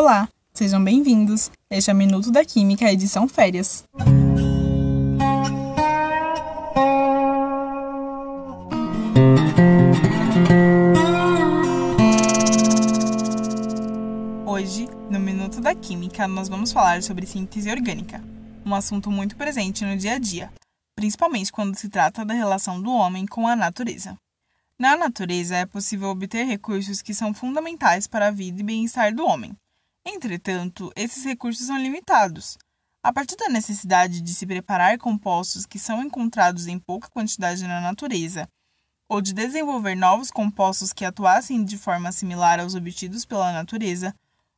Olá, sejam bem-vindos. Este é o Minuto da Química, edição Férias. Hoje, no Minuto da Química, nós vamos falar sobre síntese orgânica, um assunto muito presente no dia a dia, principalmente quando se trata da relação do homem com a natureza. Na natureza é possível obter recursos que são fundamentais para a vida e bem-estar do homem. Entretanto, esses recursos são limitados. A partir da necessidade de se preparar compostos que são encontrados em pouca quantidade na natureza, ou de desenvolver novos compostos que atuassem de forma similar aos obtidos pela natureza,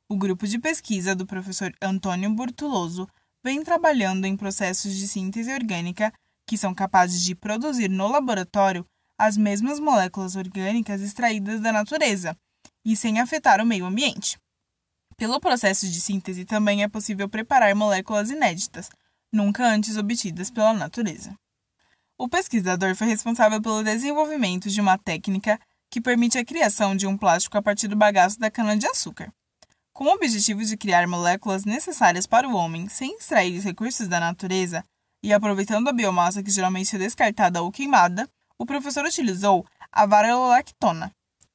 o grupo de pesquisa do professor Antônio Burtuloso vem trabalhando em processos de síntese orgânica que são capazes de produzir no laboratório as mesmas moléculas orgânicas extraídas da natureza e sem afetar o meio ambiente. Pelo processo de síntese também é possível preparar moléculas inéditas, nunca antes obtidas pela natureza. O pesquisador foi responsável pelo desenvolvimento de uma técnica que permite a criação de um plástico a partir do bagaço da cana-de-açúcar. Com o objetivo de criar moléculas necessárias para o homem sem extrair os recursos da natureza e aproveitando a biomassa que geralmente é descartada ou queimada, o professor utilizou a varelolactona,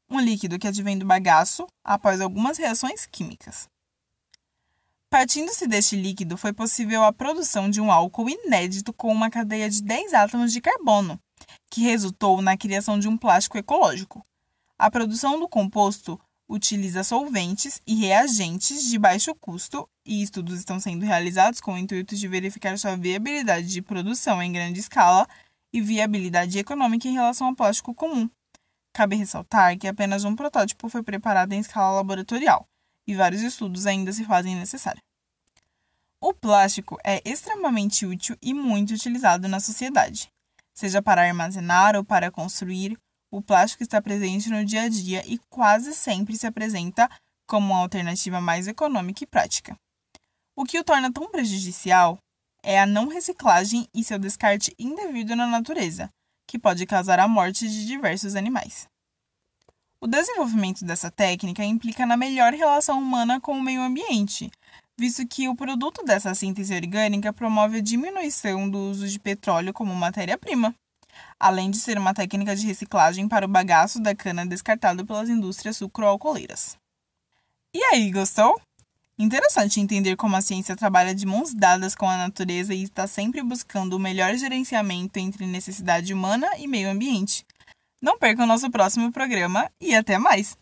um líquido que advém do bagaço após algumas reações químicas. Partindo-se deste líquido, foi possível a produção de um álcool inédito com uma cadeia de 10 átomos de carbono, que resultou na criação de um plástico ecológico. A produção do composto utiliza solventes e reagentes de baixo custo e estudos estão sendo realizados com o intuito de verificar sua viabilidade de produção em grande escala e viabilidade econômica em relação ao plástico comum. Cabe ressaltar que apenas um protótipo foi preparado em escala laboratorial e vários estudos ainda se fazem necessários. O plástico é extremamente útil e muito utilizado na sociedade. Seja para armazenar ou para construir, o plástico está presente no dia a dia e quase sempre se apresenta como uma alternativa mais econômica e prática. O que o torna tão prejudicial é a não reciclagem e seu descarte indevido na natureza, que pode causar a morte de diversos animais. O desenvolvimento dessa técnica implica na melhor relação humana com o meio ambiente, visto que o produto dessa síntese orgânica promove a diminuição do uso de petróleo como matéria-prima, além de ser uma técnica de reciclagem para o bagaço da cana descartado pelas indústrias sucroalcooleiras. E aí, gostou? Interessante entender como a ciência trabalha de mãos dadas com a natureza e está sempre buscando o melhor gerenciamento entre necessidade humana e meio ambiente. Não perca o nosso próximo programa e até mais!